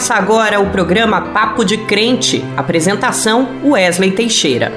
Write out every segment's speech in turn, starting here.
Começa agora o programa Papo de Crente. Apresentação: Wesley Teixeira.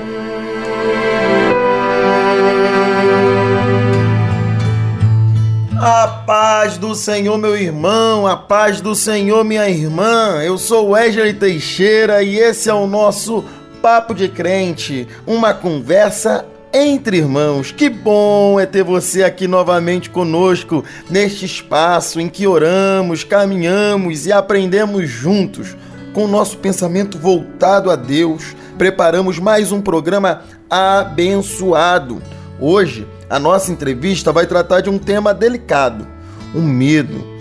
A paz do Senhor, meu irmão, a paz do Senhor, minha irmã. Eu sou Wesley Teixeira e esse é o nosso Papo de Crente, uma conversa entre irmãos. Que bom é ter você aqui novamente conosco neste espaço em que oramos, caminhamos e aprendemos juntos. Com o nosso pensamento voltado a Deus, preparamos mais um programa abençoado. Hoje, a nossa entrevista vai tratar de um tema delicado: o medo.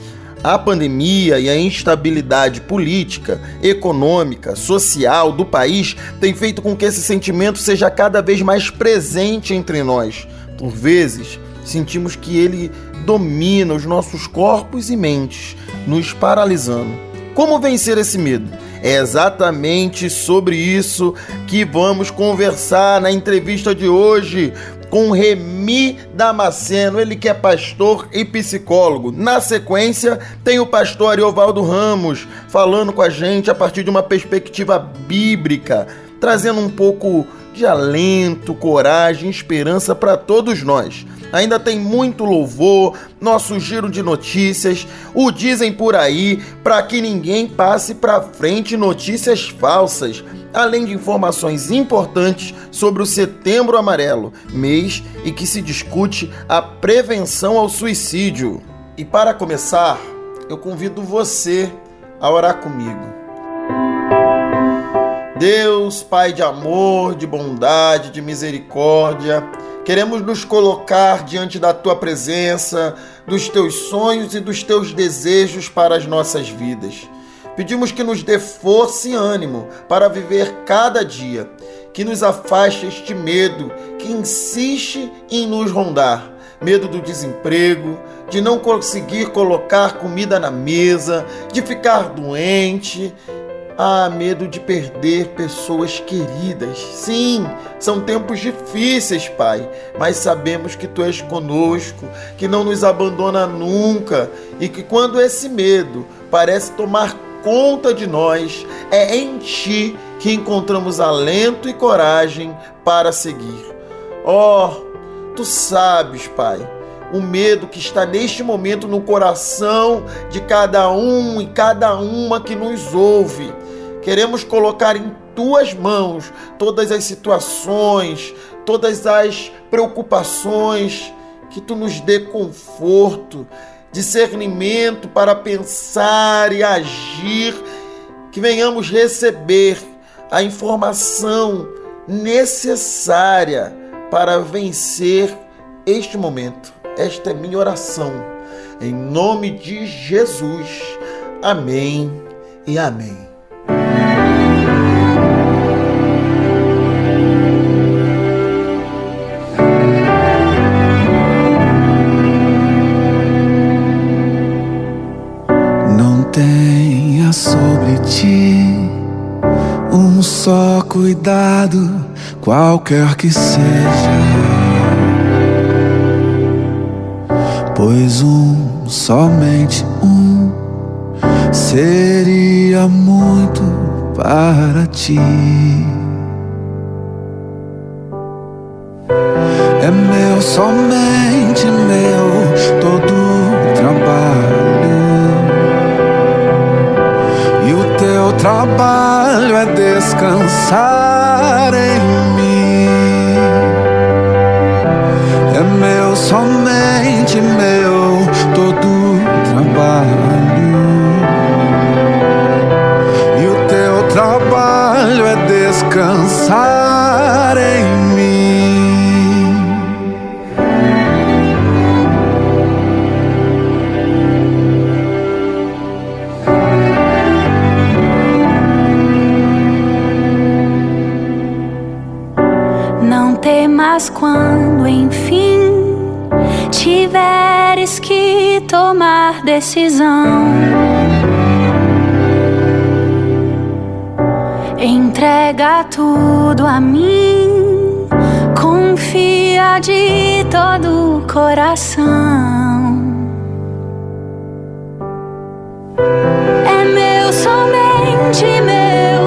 A pandemia e a instabilidade política, econômica, social do país tem feito com que esse sentimento seja cada vez mais presente entre nós. Por vezes, sentimos que ele domina os nossos corpos e mentes, nos paralisando. Como vencer esse medo? É exatamente sobre isso que vamos conversar na entrevista de hoje com Remi Damasceno, ele que é pastor e psicólogo. Na sequência, tem o pastor Ariovaldo Ramos falando com a gente a partir de uma perspectiva bíblica, trazendo um pouco de alento, coragem, esperança para todos nós. Ainda tem muito louvor, nosso giro de notícias, o dizem por aí, para que ninguém passe para frente notícias falsas além de informações importantes sobre o Setembro Amarelo, mês em que se discute a prevenção ao suicídio. E para começar, eu convido você a orar comigo. Deus, Pai de amor, de bondade, de misericórdia, queremos nos colocar diante da tua presença, dos teus sonhos e dos teus desejos para as nossas vidas. Pedimos que nos dê força e ânimo para viver cada dia, que nos afaste este medo que insiste em nos rondar medo do desemprego, de não conseguir colocar comida na mesa, de ficar doente. Ah, medo de perder pessoas queridas. Sim, são tempos difíceis, Pai, mas sabemos que Tu és conosco, que não nos abandona nunca e que quando esse medo parece tomar conta de nós, é em Ti que encontramos alento e coragem para seguir. Oh, Tu sabes, Pai, o medo que está neste momento no coração de cada um e cada uma que nos ouve. Queremos colocar em tuas mãos todas as situações, todas as preocupações, que tu nos dê conforto, discernimento para pensar e agir, que venhamos receber a informação necessária para vencer este momento. Esta é minha oração. Em nome de Jesus. Amém e amém. Cuidado, qualquer que seja. Pois um, somente um, seria muito para ti. É meu, somente meu, todo trabalho. Trabalho é descansar. somente meu temas quando enfim tiveres que tomar decisão. Entrega tudo a mim, confia de todo o coração. É meu, sou meu.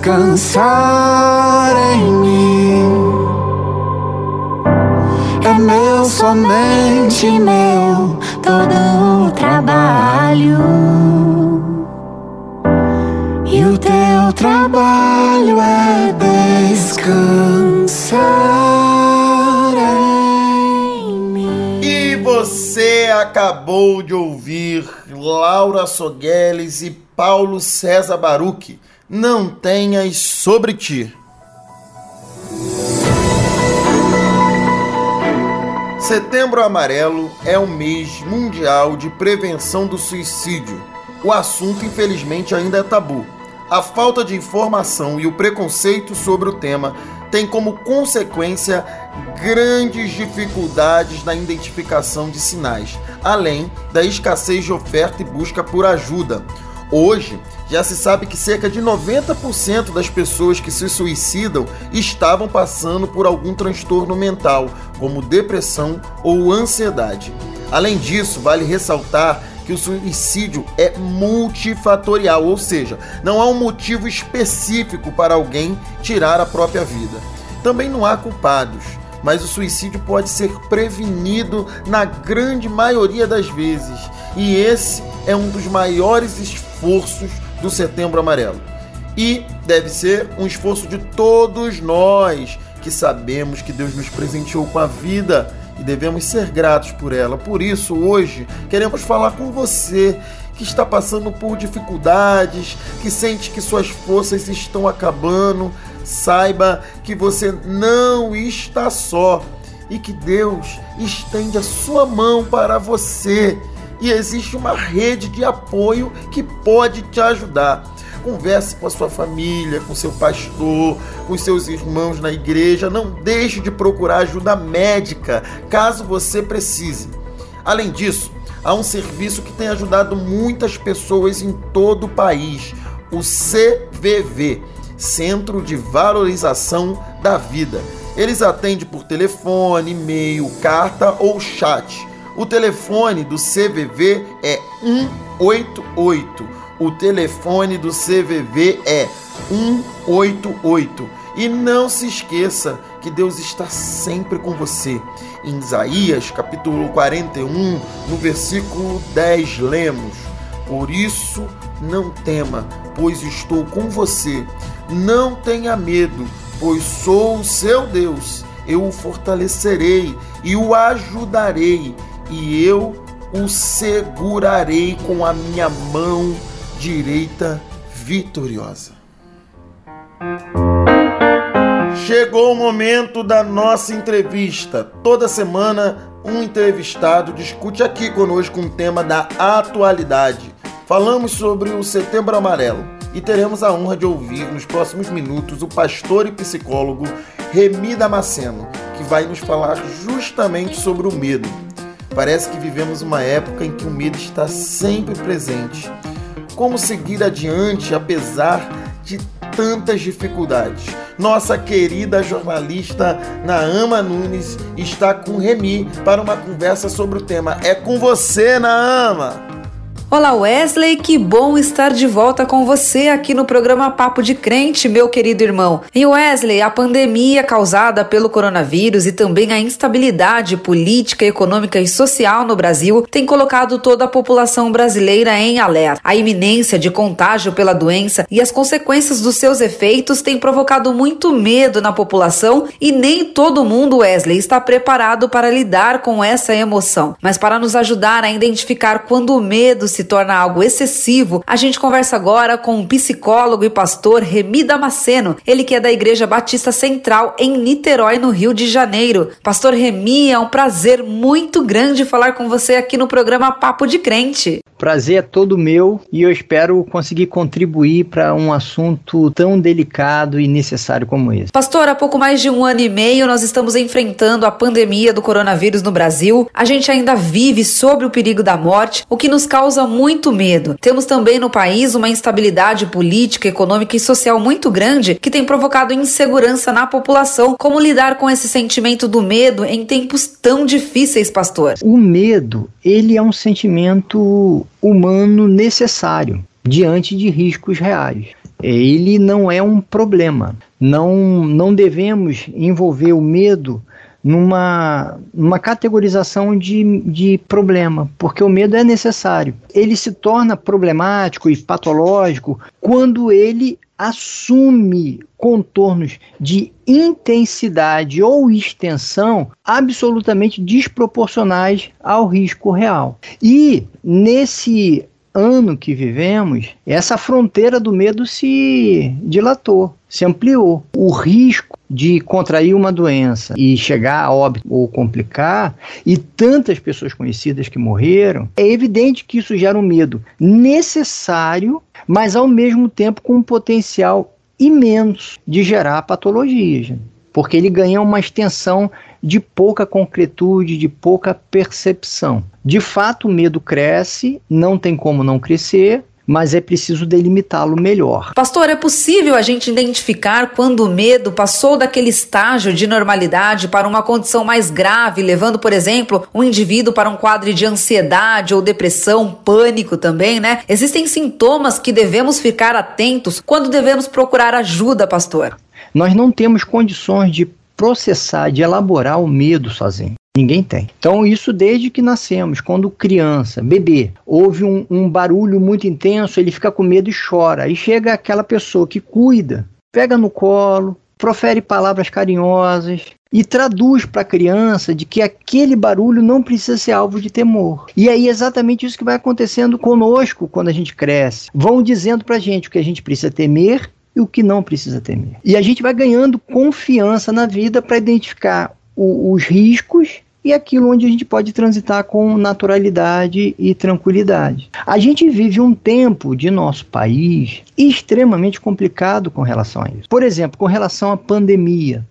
Descansar em mim. É meu, somente meu, todo o trabalho. E o teu trabalho é descansar em mim. E você acabou de ouvir Laura Sogueles e Paulo César Baruch. Não tenhas sobre ti. Setembro Amarelo é o mês mundial de prevenção do suicídio. O assunto, infelizmente, ainda é tabu. A falta de informação e o preconceito sobre o tema tem como consequência grandes dificuldades na identificação de sinais, além da escassez de oferta e busca por ajuda. Hoje, já se sabe que cerca de 90% das pessoas que se suicidam estavam passando por algum transtorno mental, como depressão ou ansiedade. Além disso, vale ressaltar que o suicídio é multifatorial, ou seja, não há um motivo específico para alguém tirar a própria vida. Também não há culpados, mas o suicídio pode ser prevenido na grande maioria das vezes, e esse é um dos maiores esforços do Setembro Amarelo. E deve ser um esforço de todos nós que sabemos que Deus nos presenteou com a vida e devemos ser gratos por ela. Por isso, hoje, queremos falar com você que está passando por dificuldades, que sente que suas forças estão acabando. Saiba que você não está só e que Deus estende a sua mão para você. E existe uma rede de apoio que pode te ajudar. Converse com a sua família, com seu pastor, com seus irmãos na igreja. Não deixe de procurar ajuda médica caso você precise. Além disso, há um serviço que tem ajudado muitas pessoas em todo o país: o CVV Centro de Valorização da Vida. Eles atendem por telefone, e-mail, carta ou chat. O telefone do CVV é 188 o telefone do CVV é 188. E não se esqueça que Deus está sempre com você. Em Isaías, capítulo 41, no versículo 10, lemos: Por isso não tema, pois estou com você. Não tenha medo, pois sou o seu Deus. Eu o fortalecerei e o ajudarei, e eu o segurarei com a minha mão direita vitoriosa. Chegou o momento da nossa entrevista. Toda semana, um entrevistado discute aqui conosco um tema da atualidade. Falamos sobre o Setembro Amarelo e teremos a honra de ouvir nos próximos minutos o pastor e psicólogo Remi Damasceno, que vai nos falar justamente sobre o medo. Parece que vivemos uma época em que o medo está sempre presente como seguir adiante apesar de tantas dificuldades. Nossa querida jornalista Naama Nunes está com Remi para uma conversa sobre o tema. É com você, Naama! Olá Wesley, que bom estar de volta com você aqui no programa Papo de Crente, meu querido irmão. E Wesley, a pandemia causada pelo coronavírus e também a instabilidade política, econômica e social no Brasil tem colocado toda a população brasileira em alerta. A iminência de contágio pela doença e as consequências dos seus efeitos têm provocado muito medo na população e nem todo mundo, Wesley, está preparado para lidar com essa emoção. Mas para nos ajudar a identificar quando o medo se se torna algo excessivo, a gente conversa agora com o psicólogo e pastor Remi Damasceno, ele que é da Igreja Batista Central em Niterói, no Rio de Janeiro. Pastor Remi, é um prazer muito grande falar com você aqui no programa Papo de Crente. Prazer é todo meu e eu espero conseguir contribuir para um assunto tão delicado e necessário como esse. Pastor, há pouco mais de um ano e meio nós estamos enfrentando a pandemia do coronavírus no Brasil. A gente ainda vive sobre o perigo da morte, o que nos causa muito medo. Temos também no país uma instabilidade política, econômica e social muito grande que tem provocado insegurança na população. Como lidar com esse sentimento do medo em tempos tão difíceis, pastor? O medo, ele é um sentimento humano necessário. diante de riscos reais. Ele não é um problema. Não, não devemos envolver o medo numa, numa categorização de, de problema, porque o medo é necessário. Ele se torna problemático e patológico quando ele assume contornos de intensidade ou extensão absolutamente desproporcionais ao risco real. E nesse ano que vivemos, essa fronteira do medo se dilatou, se ampliou. O risco de contrair uma doença e chegar a óbito ou complicar, e tantas pessoas conhecidas que morreram, é evidente que isso gera um medo necessário, mas ao mesmo tempo com um potencial imenso de gerar patologias, porque ele ganha uma extensão de pouca concretude, de pouca percepção. De fato, o medo cresce, não tem como não crescer, mas é preciso delimitá-lo melhor. Pastor, é possível a gente identificar quando o medo passou daquele estágio de normalidade para uma condição mais grave, levando, por exemplo, um indivíduo para um quadro de ansiedade ou depressão, pânico também, né? Existem sintomas que devemos ficar atentos quando devemos procurar ajuda, pastor? Nós não temos condições de processar, de elaborar o medo sozinho. Ninguém tem. Então, isso desde que nascemos, quando criança, bebê, ouve um, um, barulho muito intenso, ele fica com medo e chora. Aí chega aquela pessoa que cuida, pega no colo, profere palavras carinhosas e traduz para a criança de que aquele barulho não precisa ser alvo de temor. E aí é exatamente isso que vai acontecendo conosco quando a gente cresce. Vão dizendo para a gente o que a gente precisa temer e o que não precisa temer. E a gente vai ganhando confiança na vida para identificar o, os riscos e aquilo onde a gente pode transitar com naturalidade e tranquilidade. A gente vive um tempo de nosso país extremamente complicado com relação a isso. Por exemplo, com relação à pandemia.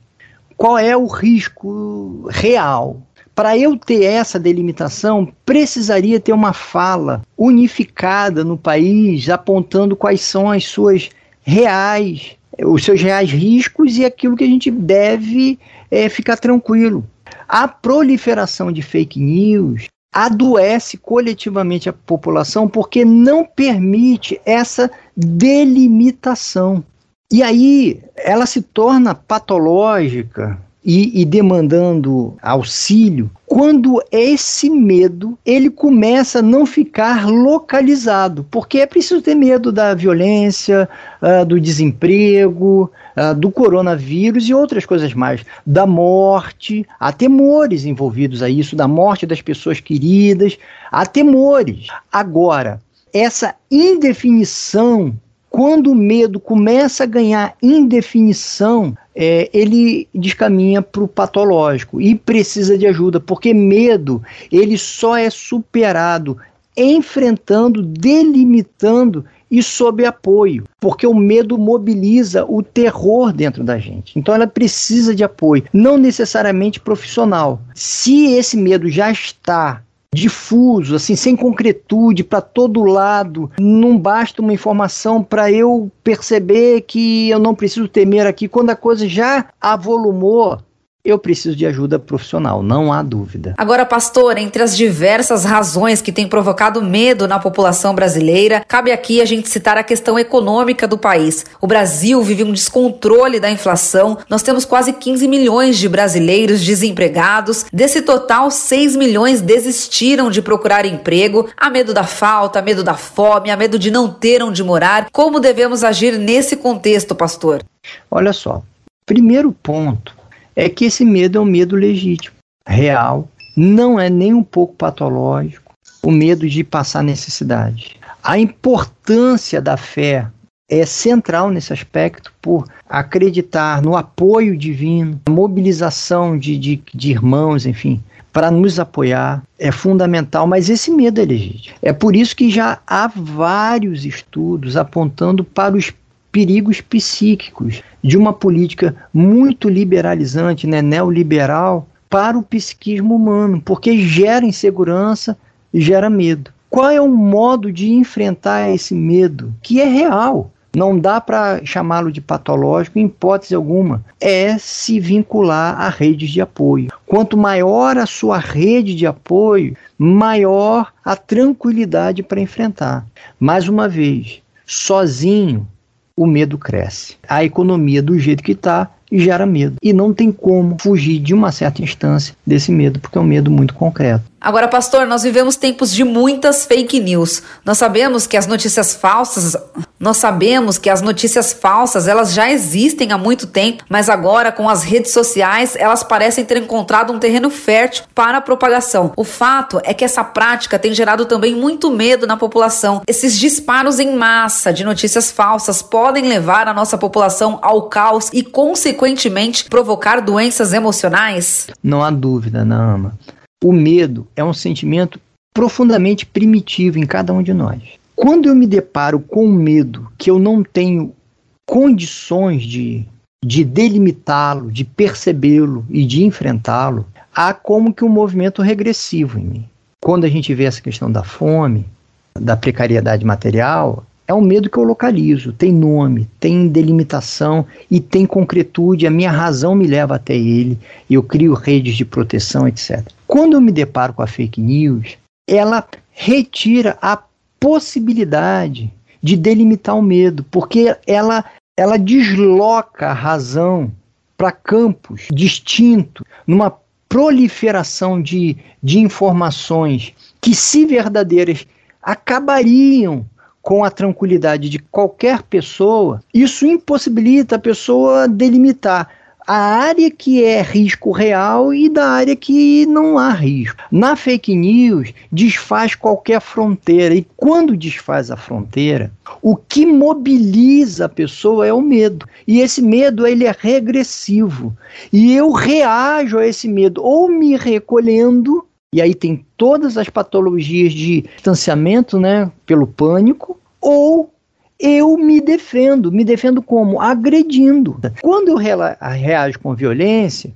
Qual é o risco real? Para eu ter essa delimitação, precisaria ter uma fala unificada no país, apontando quais são as suas reais, os seus reais riscos e aquilo que a gente deve é, ficar tranquilo. A proliferação de fake news adoece coletivamente a população porque não permite essa delimitação. E aí ela se torna patológica e, e, demandando auxílio, quando esse medo ele começa a não ficar localizado, porque é preciso ter medo da violência, uh, do desemprego, uh, do coronavírus e outras coisas mais, da morte, há temores envolvidos a isso, da morte das pessoas queridas, há temores. Agora, essa indefinição quando o medo começa a ganhar indefinição, é, ele descaminha para o patológico e precisa de ajuda, porque medo ele só é superado enfrentando, delimitando e sob apoio, porque o medo mobiliza o terror dentro da gente. Então ela precisa de apoio, não necessariamente profissional. Se esse medo já está difuso, assim, sem concretude, para todo lado. Não basta uma informação para eu perceber que eu não preciso temer aqui. Quando a coisa já avolumou, eu preciso de ajuda profissional, não há dúvida. Agora, pastor, entre as diversas razões que têm provocado medo na população brasileira, cabe aqui a gente citar a questão econômica do país. O Brasil vive um descontrole da inflação, nós temos quase 15 milhões de brasileiros desempregados, desse total, 6 milhões desistiram de procurar emprego, há medo da falta, há medo da fome, há medo de não ter onde morar. Como devemos agir nesse contexto, pastor? Olha só, primeiro ponto é que esse medo é um medo legítimo, real, não é nem um pouco patológico, o medo de passar necessidade. A importância da fé é central nesse aspecto por acreditar no apoio divino, mobilização de, de, de irmãos, enfim, para nos apoiar é fundamental, mas esse medo é legítimo. É por isso que já há vários estudos apontando para os perigos psíquicos de uma política muito liberalizante, né, neoliberal, para o psiquismo humano, porque gera insegurança e gera medo. Qual é o modo de enfrentar esse medo que é real? não dá para chamá-lo de patológico em hipótese alguma, é se vincular a redes de apoio. Quanto maior a sua rede de apoio, maior a tranquilidade para enfrentar. Mais uma vez, sozinho o medo cresce. A economia do jeito que está gera medo. E não tem como fugir de uma certa instância desse medo, porque é um medo muito concreto. Agora, pastor, nós vivemos tempos de muitas fake news. Nós sabemos que as notícias falsas, nós sabemos que as notícias falsas, elas já existem há muito tempo, mas agora com as redes sociais, elas parecem ter encontrado um terreno fértil para a propagação. O fato é que essa prática tem gerado também muito medo na população. Esses disparos em massa de notícias falsas podem levar a nossa população ao caos e consequentemente provocar doenças emocionais? Não há dúvida, Nama. O medo é um sentimento profundamente primitivo em cada um de nós. Quando eu me deparo com medo que eu não tenho condições de, de delimitá-lo, de percebê-lo e de enfrentá-lo, há como que um movimento regressivo em mim. Quando a gente vê essa questão da fome, da precariedade material, é um medo que eu localizo, tem nome, tem delimitação e tem concretude, a minha razão me leva até ele, eu crio redes de proteção, etc. Quando eu me deparo com a fake news, ela retira a possibilidade de delimitar o medo, porque ela, ela desloca a razão para campos distintos, numa proliferação de, de informações que, se verdadeiras, acabariam com a tranquilidade de qualquer pessoa, isso impossibilita a pessoa delimitar a área que é risco real e da área que não há risco. Na fake news, desfaz qualquer fronteira e quando desfaz a fronteira, o que mobiliza a pessoa é o medo. E esse medo ele é regressivo. E eu reajo a esse medo ou me recolhendo e aí tem todas as patologias de distanciamento, né, pelo pânico, ou eu me defendo. Me defendo como? Agredindo. Quando eu reajo com violência,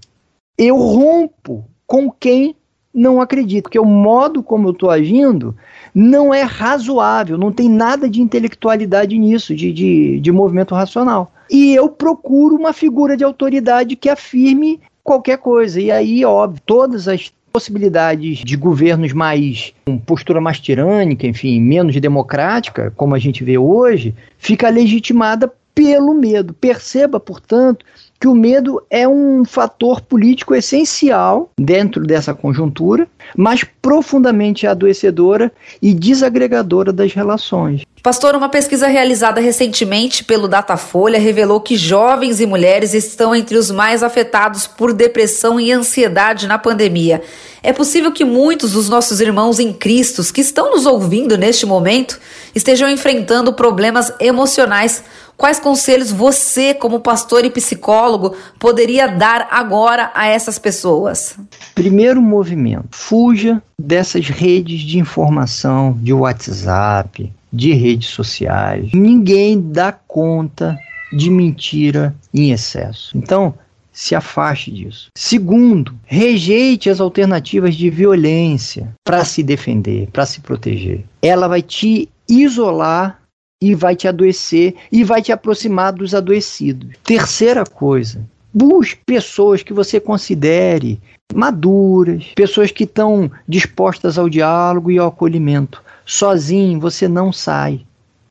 eu rompo com quem não acredita, porque o modo como eu estou agindo não é razoável, não tem nada de intelectualidade nisso, de, de, de movimento racional. E eu procuro uma figura de autoridade que afirme qualquer coisa. E aí, óbvio, todas as possibilidades de governos mais com postura mais tirânica, enfim, menos democrática, como a gente vê hoje, fica legitimada pelo medo. Perceba, portanto, que o medo é um fator político essencial dentro dessa conjuntura, mas profundamente adoecedora e desagregadora das relações. Pastor, uma pesquisa realizada recentemente pelo Datafolha revelou que jovens e mulheres estão entre os mais afetados por depressão e ansiedade na pandemia. É possível que muitos dos nossos irmãos em Cristo que estão nos ouvindo neste momento estejam enfrentando problemas emocionais Quais conselhos você, como pastor e psicólogo, poderia dar agora a essas pessoas? Primeiro movimento: fuja dessas redes de informação, de WhatsApp, de redes sociais. Ninguém dá conta de mentira em excesso. Então, se afaste disso. Segundo, rejeite as alternativas de violência para se defender, para se proteger. Ela vai te isolar e vai te adoecer e vai te aproximar dos adoecidos. Terceira coisa, busque pessoas que você considere maduras, pessoas que estão dispostas ao diálogo e ao acolhimento. Sozinho você não sai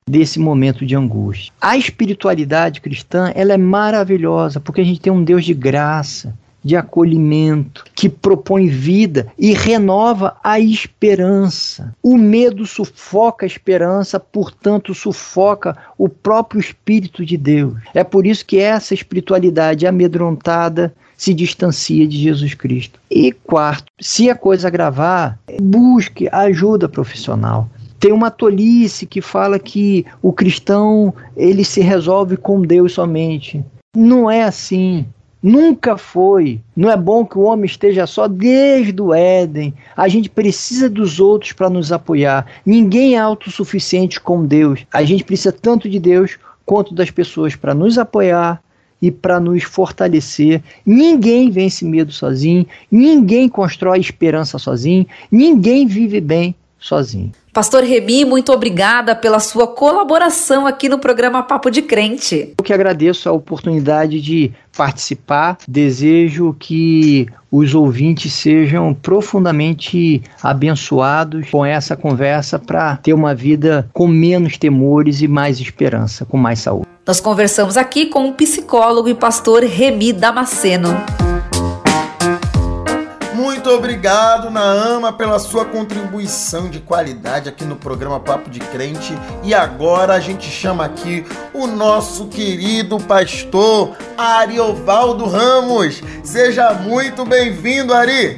desse momento de angústia. A espiritualidade cristã, ela é maravilhosa, porque a gente tem um Deus de graça, de acolhimento, que propõe vida e renova a esperança. O medo sufoca a esperança, portanto, sufoca o próprio Espírito de Deus. É por isso que essa espiritualidade amedrontada se distancia de Jesus Cristo. E quarto, se a coisa agravar, busque ajuda profissional. Tem uma tolice que fala que o cristão ele se resolve com Deus somente. Não é assim. Nunca foi. Não é bom que o homem esteja só desde o Éden. A gente precisa dos outros para nos apoiar. Ninguém é autossuficiente com Deus. A gente precisa tanto de Deus quanto das pessoas para nos apoiar e para nos fortalecer. Ninguém vence medo sozinho, ninguém constrói esperança sozinho, ninguém vive bem sozinho. Pastor Remi, muito obrigada pela sua colaboração aqui no programa Papo de Crente. Eu que agradeço a oportunidade de participar. Desejo que os ouvintes sejam profundamente abençoados com essa conversa para ter uma vida com menos temores e mais esperança, com mais saúde. Nós conversamos aqui com o psicólogo e pastor Remi Damasceno. Muito obrigado, Naama, pela sua contribuição de qualidade aqui no programa Papo de Crente. E agora a gente chama aqui o nosso querido pastor Ariovaldo Ramos. Seja muito bem-vindo, Ari.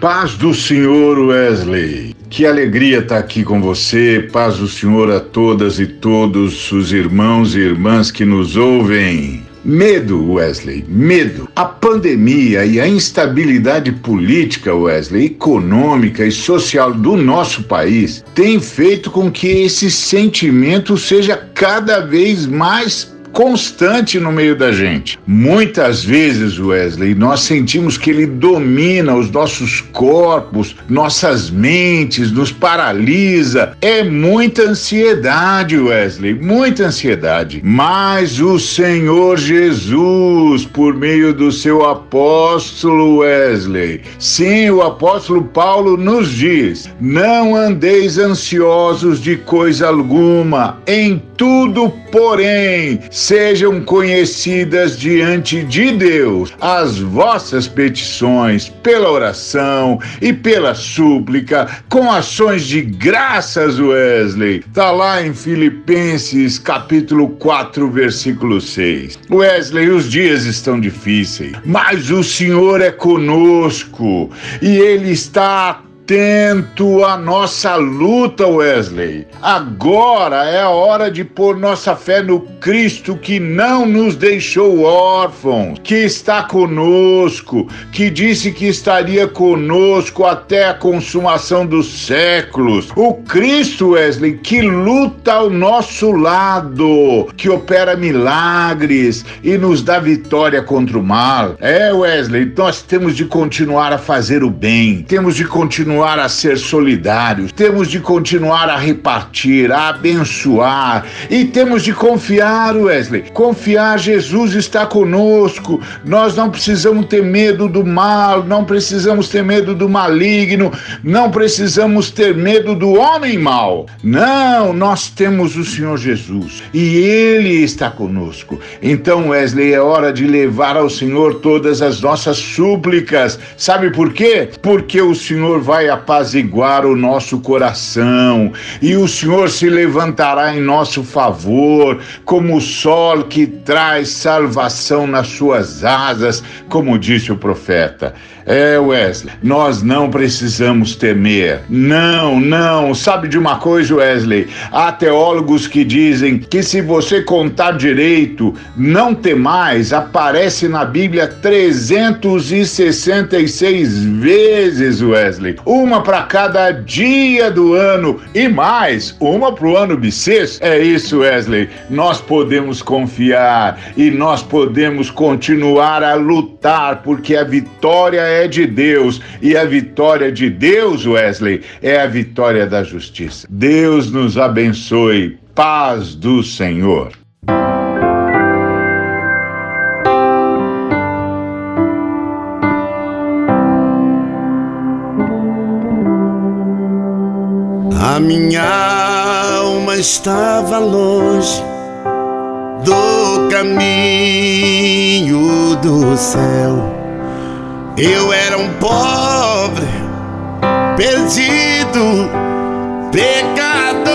Paz do Senhor, Wesley. Que alegria estar aqui com você. Paz do Senhor a todas e todos os irmãos e irmãs que nos ouvem. Medo, Wesley, medo. A pandemia e a instabilidade política, Wesley, econômica e social do nosso país tem feito com que esse sentimento seja cada vez mais constante no meio da gente. Muitas vezes, Wesley, nós sentimos que ele domina os nossos corpos, nossas mentes, nos paralisa. É muita ansiedade, Wesley, muita ansiedade. Mas o Senhor Jesus, por meio do seu apóstolo Wesley, sim, o apóstolo Paulo nos diz: não andeis ansiosos de coisa alguma, em tudo, porém, sejam conhecidas diante de Deus as vossas petições pela oração e pela súplica, com ações de graças, Wesley. Tá lá em Filipenses capítulo 4, versículo 6. Wesley, os dias estão difíceis, mas o Senhor é conosco e ele está atento à nossa luta, Wesley. Agora é a hora de pôr nossa fé no Cristo que não nos deixou órfãos, que está conosco, que disse que estaria conosco até a consumação dos séculos. O Cristo, Wesley, que luta ao nosso lado, que opera milagres e nos dá vitória contra o mal. É, Wesley, nós temos de continuar a fazer o bem, temos de continuar continuar a ser solidários, temos de continuar a repartir, a abençoar e temos de confiar, Wesley. Confiar, Jesus está conosco. Nós não precisamos ter medo do mal, não precisamos ter medo do maligno, não precisamos ter medo do homem mau. Não, nós temos o Senhor Jesus e Ele está conosco. Então, Wesley, é hora de levar ao Senhor todas as nossas súplicas. Sabe por quê? Porque o Senhor vai apaziguar o nosso coração, e o Senhor se levantará em nosso favor, como o sol que traz salvação nas suas asas, como disse o profeta. É, Wesley, nós não precisamos temer. Não, não. Sabe de uma coisa, Wesley? Há teólogos que dizem que se você contar direito, não temais, aparece na Bíblia 366 vezes, Wesley. Uma para cada dia do ano e mais, uma para o ano bissexto. É isso, Wesley. Nós podemos confiar e nós podemos continuar a lutar porque a vitória é de Deus e a vitória de Deus, Wesley, é a vitória da justiça. Deus nos abençoe. Paz do Senhor. Minha alma estava longe do caminho do céu eu era um pobre, perdido, pecador.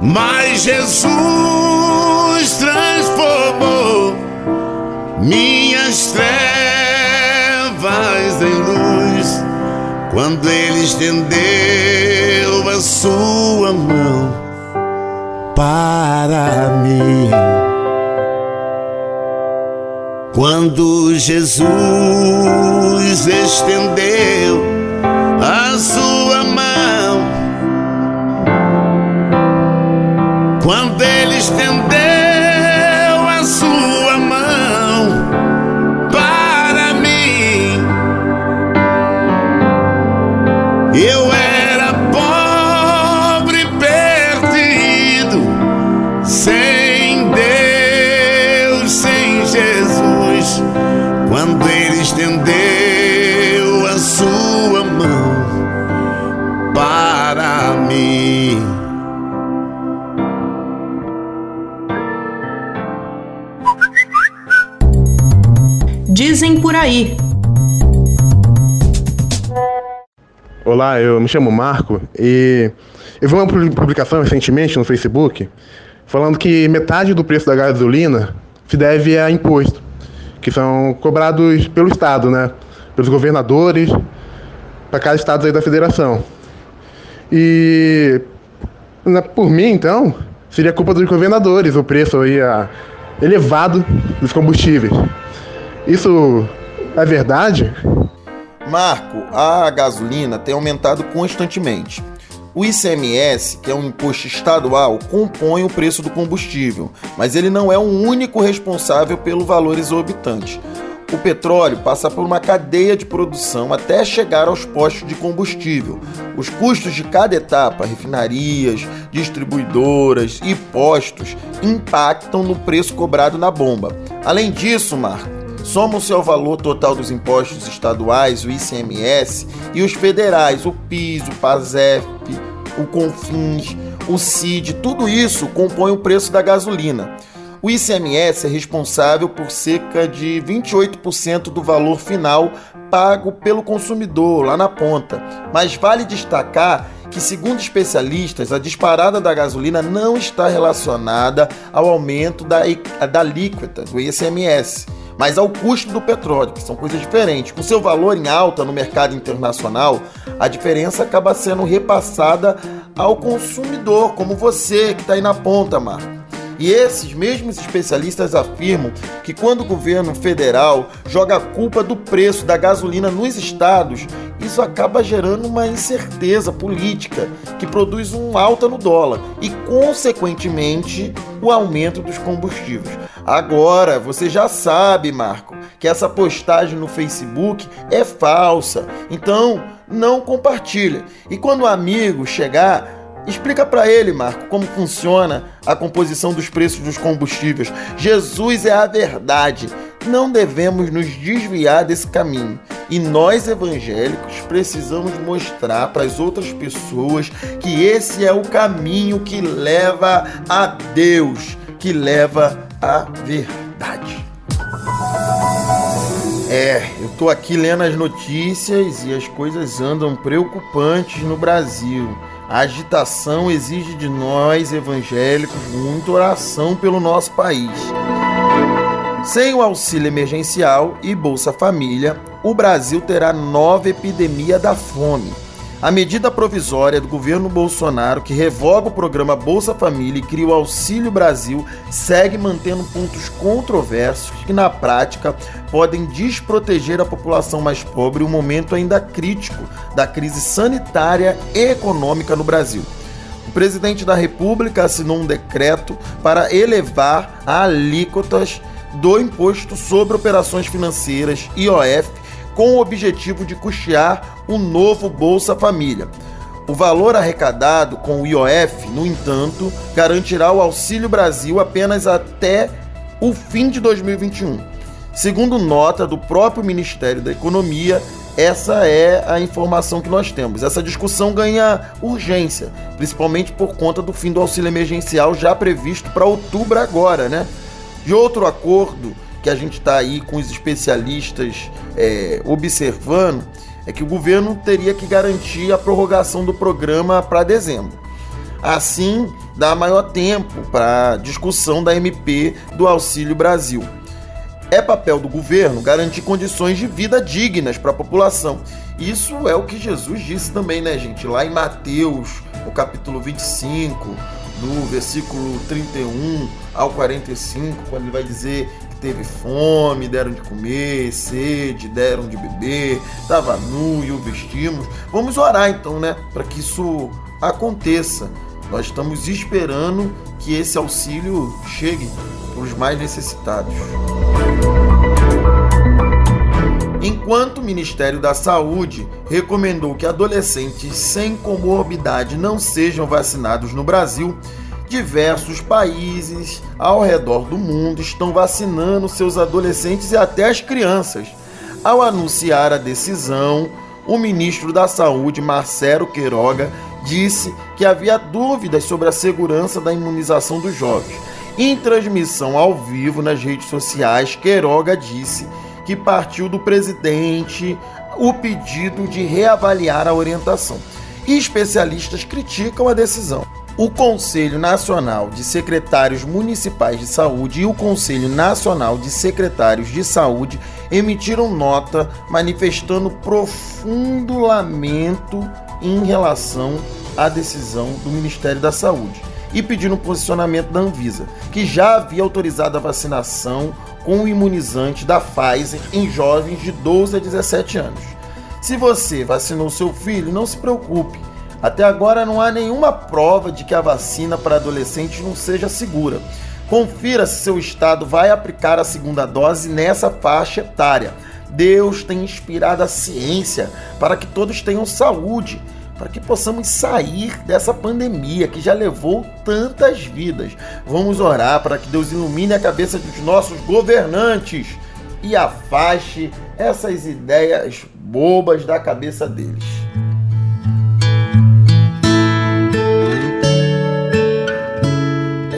Mas Jesus transformou minhas trevas quando Ele estendeu a sua mão para mim. Quando Jesus estendeu a sua Olá, eu me chamo Marco e eu vi uma publicação recentemente no Facebook falando que metade do preço da gasolina se deve a imposto, que são cobrados pelo Estado, né? Pelos governadores, para cada estado aí da federação. E por mim, então, seria culpa dos governadores o preço aí elevado dos combustíveis. Isso é verdade? Marco, a gasolina tem aumentado constantemente. O ICMS, que é um imposto estadual, compõe o preço do combustível, mas ele não é o único responsável pelo valor exorbitante. O petróleo passa por uma cadeia de produção até chegar aos postos de combustível. Os custos de cada etapa, refinarias, distribuidoras e postos, impactam no preço cobrado na bomba. Além disso, Marco, Soma-se ao valor total dos impostos estaduais, o ICMS, e os federais, o PIS, o PASEP, o CONFINS, o CID, tudo isso compõe o preço da gasolina. O ICMS é responsável por cerca de 28% do valor final pago pelo consumidor lá na ponta. Mas vale destacar que, segundo especialistas, a disparada da gasolina não está relacionada ao aumento da, da alíquota do ICMS mas ao custo do petróleo, que são coisas diferentes. Com seu valor em alta no mercado internacional, a diferença acaba sendo repassada ao consumidor, como você que está aí na ponta, Marco. E esses mesmos especialistas afirmam que quando o governo federal joga a culpa do preço da gasolina nos estados, isso acaba gerando uma incerteza política que produz um alta no dólar e, consequentemente, o aumento dos combustíveis. Agora, você já sabe, Marco, que essa postagem no Facebook é falsa. Então, não compartilha. E quando o amigo chegar, Explica para ele, Marco, como funciona a composição dos preços dos combustíveis. Jesus é a verdade. Não devemos nos desviar desse caminho. E nós evangélicos precisamos mostrar para as outras pessoas que esse é o caminho que leva a Deus, que leva à verdade. É, eu tô aqui lendo as notícias e as coisas andam preocupantes no Brasil. A agitação exige de nós, evangélicos, muita oração pelo nosso país. Sem o auxílio emergencial e Bolsa Família, o Brasil terá nova epidemia da fome. A medida provisória do governo Bolsonaro, que revoga o programa Bolsa Família e cria o Auxílio Brasil, segue mantendo pontos controversos que, na prática, podem desproteger a população mais pobre em um momento ainda crítico da crise sanitária e econômica no Brasil. O presidente da República assinou um decreto para elevar alíquotas do Imposto sobre Operações Financeiras, IOF, com o objetivo de custear o novo Bolsa Família. O valor arrecadado com o IOF, no entanto, garantirá o Auxílio Brasil apenas até o fim de 2021. Segundo nota do próprio Ministério da Economia, essa é a informação que nós temos. Essa discussão ganha urgência, principalmente por conta do fim do auxílio emergencial já previsto para outubro agora, né? De outro acordo que a gente está aí com os especialistas é, observando é que o governo teria que garantir a prorrogação do programa para dezembro. Assim, dá maior tempo para discussão da MP do Auxílio Brasil. É papel do governo garantir condições de vida dignas para a população. Isso é o que Jesus disse também, né, gente? Lá em Mateus, no capítulo 25, do versículo 31 ao 45, quando ele vai dizer teve fome, deram de comer, sede, deram de beber, estava nu e o vestimos. Vamos orar então, né, para que isso aconteça. Nós estamos esperando que esse auxílio chegue para os mais necessitados. Enquanto o Ministério da Saúde recomendou que adolescentes sem comorbidade não sejam vacinados no Brasil, diversos países ao redor do mundo estão vacinando seus adolescentes e até as crianças. Ao anunciar a decisão, o ministro da Saúde, Marcelo Queiroga, disse que havia dúvidas sobre a segurança da imunização dos jovens. Em transmissão ao vivo nas redes sociais, Queiroga disse que partiu do presidente o pedido de reavaliar a orientação. E especialistas criticam a decisão. O Conselho Nacional de Secretários Municipais de Saúde e o Conselho Nacional de Secretários de Saúde emitiram nota manifestando profundo lamento em relação à decisão do Ministério da Saúde e pedindo posicionamento da Anvisa, que já havia autorizado a vacinação com o imunizante da Pfizer em jovens de 12 a 17 anos. Se você vacinou seu filho, não se preocupe. Até agora não há nenhuma prova de que a vacina para adolescentes não seja segura. Confira se seu estado vai aplicar a segunda dose nessa faixa etária. Deus tem inspirado a ciência para que todos tenham saúde, para que possamos sair dessa pandemia que já levou tantas vidas. Vamos orar para que Deus ilumine a cabeça dos nossos governantes e afaste essas ideias bobas da cabeça deles.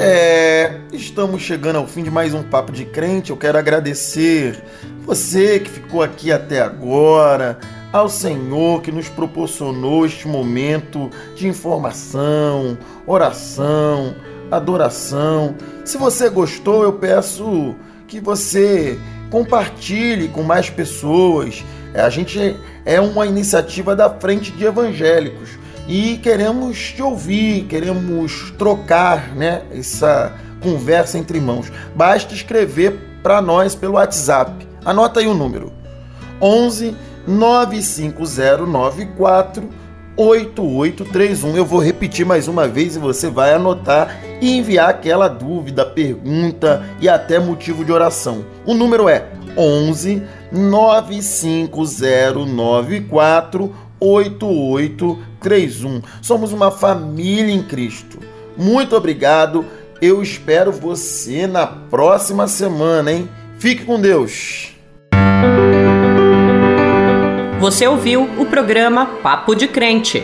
É, estamos chegando ao fim de mais um Papo de Crente. Eu quero agradecer você que ficou aqui até agora, ao Senhor que nos proporcionou este momento de informação, oração, adoração. Se você gostou, eu peço que você compartilhe com mais pessoas. A gente é uma iniciativa da Frente de Evangélicos e queremos te ouvir, queremos trocar né, essa conversa entre irmãos. Basta escrever para nós pelo WhatsApp. Anota aí o número: 11 95094 8831. Eu vou repetir mais uma vez e você vai anotar e enviar aquela dúvida, pergunta e até motivo de oração. O número é 11 95094 8831. Somos uma família em Cristo. Muito obrigado. Eu espero você na próxima semana, hein? Fique com Deus. Você ouviu o programa Papo de Crente.